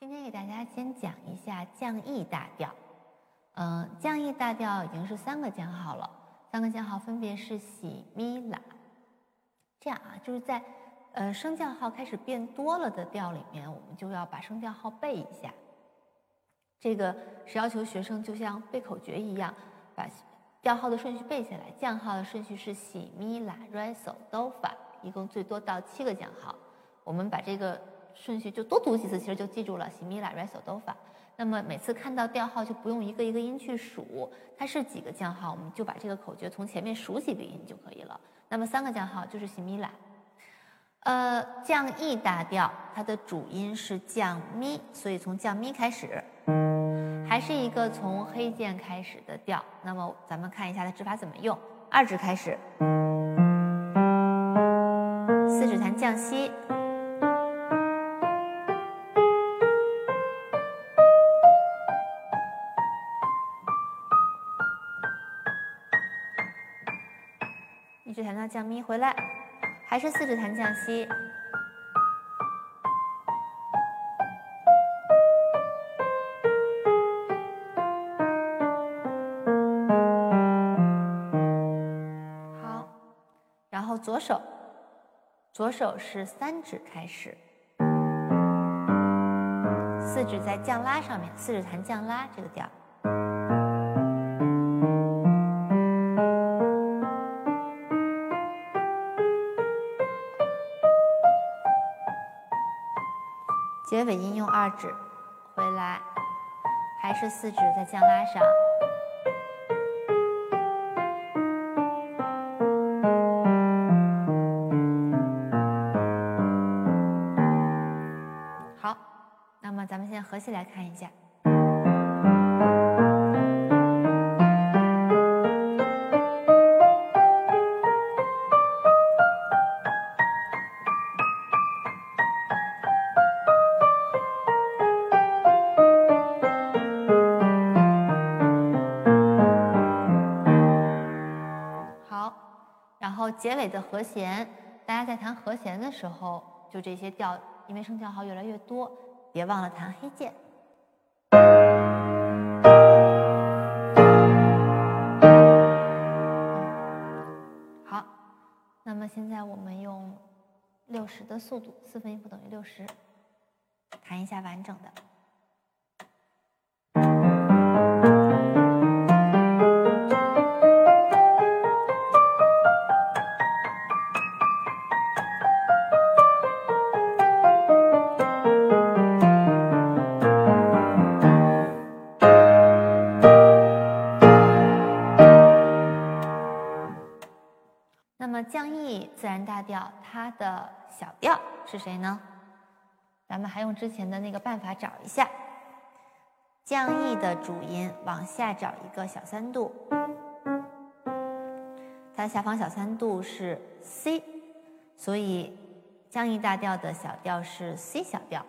今天给大家先讲一下降 E 大调。嗯，降 E 大调已经是三个降号了，三个降号分别是喜、咪、拉。这样啊，就是在呃升降号开始变多了的调里面，我们就要把升降号背一下。这个是要求学生就像背口诀一样，把调号的顺序背下来。降号的顺序是喜、咪、拉、瑞、嗦、哆、发，一共最多到七个降号。我们把这个。顺序就多读几次，其实就记住了。西米拉、瑞、嗦、哆、发。那么每次看到调号就不用一个一个音去数，它是几个降号，我们就把这个口诀从前面数几个音就可以了。那么三个降号就是西米拉。呃，降 E 大调，它的主音是降咪，所以从降咪开始，还是一个从黑键开始的调。那么咱们看一下它指法怎么用，二指开始，四指弹降西。降咪回来，还是四指弹降西。好，然后左手，左手是三指开始，四指在降拉上面，四指弹降拉这个调。结尾音用二指回来，还是四指在降拉上。好，那么咱们现在合起来看一下。然后结尾的和弦，大家在弹和弦的时候，就这些调，因为升降号越来越多，别忘了弹黑键。好，那么现在我们用六十的速度，四分音符等于六十，弹一下完整的。降 E 自然大调，它的小调是谁呢？咱们还用之前的那个办法找一下。降 E 的主音往下找一个小三度，它的下方小三度是 C，所以降 E 大调的小调是 C 小调。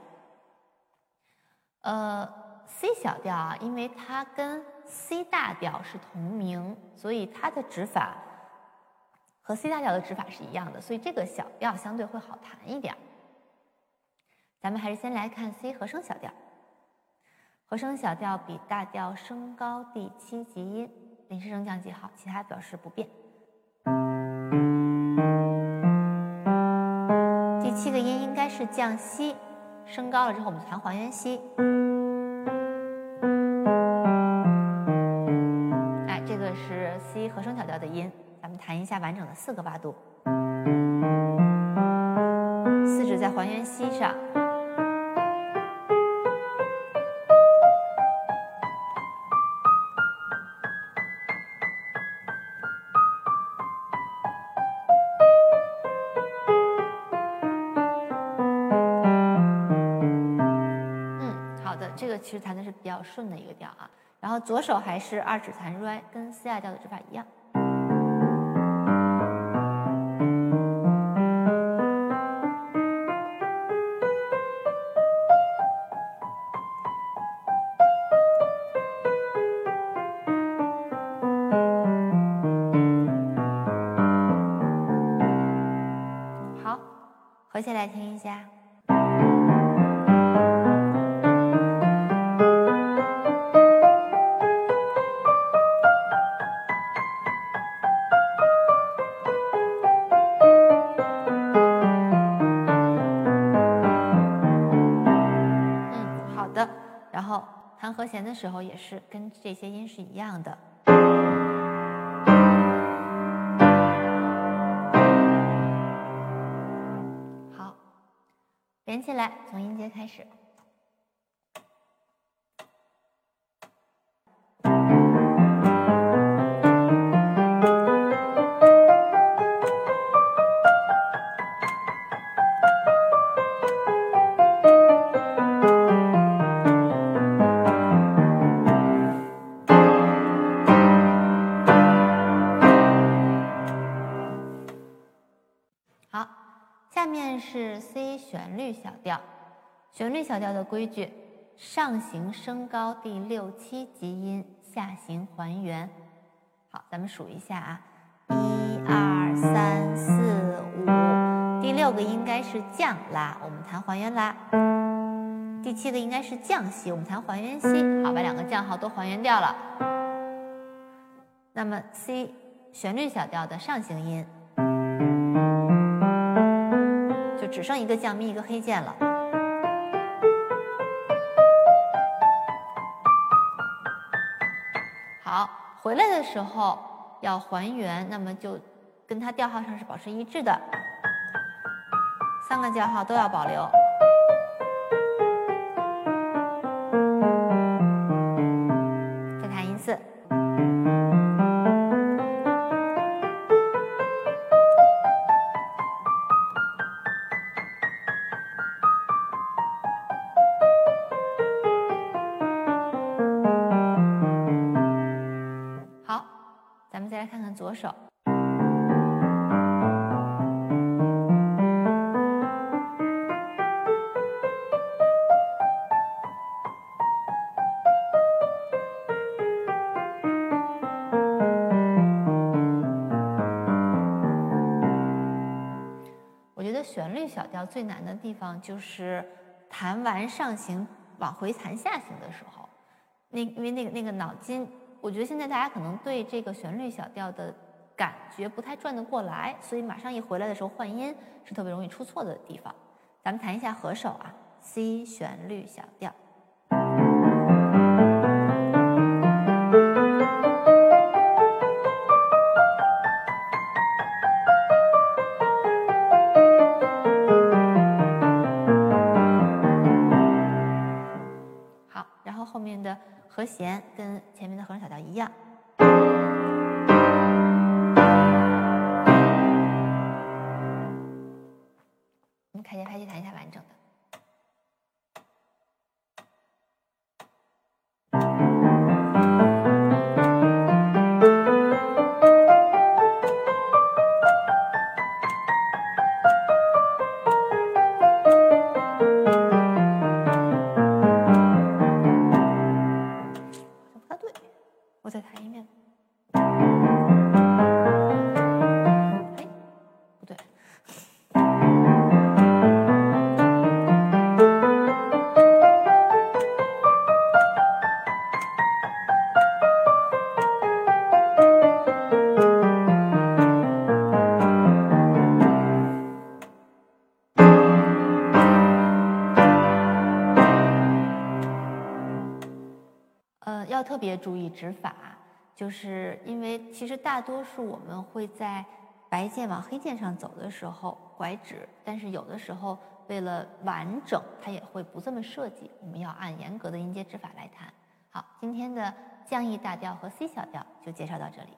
呃，C 小调啊，因为它跟 C 大调是同名，所以它的指法。和 C 大调的指法是一样的，所以这个小调相对会好弹一点。咱们还是先来看 C 和声小调。和声小调比大调升高第七级音，临时升降记号，其他表示不变。第七个音应该是降西，升高了之后我们弹还原西。哎，这个是 C 和声小调的音。咱们弹一下完整的四个八度，四指在还原西上。嗯，好的，这个其实弹的是比较顺的一个调啊。然后左手还是二指弹 re，跟 C 大调的指法一样。然后弹和弦的时候也是跟这些音是一样的。好，连起来，从音阶开始。面是 C 旋律小调，旋律小调的规矩：上行升高第六七级音，下行还原。好，咱们数一下啊，一二三四五，第六个应该是降拉，我们弹还原拉；第七个应该是降西，我们弹还原西。好，把两个降号都还原掉了。那么 C 旋律小调的上行音。就只剩一个降咪，一个黑键了。好，回来的时候要还原，那么就跟它调号上是保持一致的，三个调号都要保留。来看看左手，我觉得旋律小调最难的地方就是弹完上行往回弹下行的时候，那因为那个那个脑筋。我觉得现在大家可能对这个旋律小调的感觉不太转得过来，所以马上一回来的时候换音是特别容易出错的地方。咱们弹一下合手啊，C 旋律小调。和弦跟前面的和声小调一样，我们开节拍去弹一下完整的。特别注意指法，就是因为其实大多数我们会在白键往黑键上走的时候拐指，但是有的时候为了完整，它也会不这么设计。我们要按严格的音阶指法来弹。好，今天的降 E 大调和 C 小调就介绍到这里。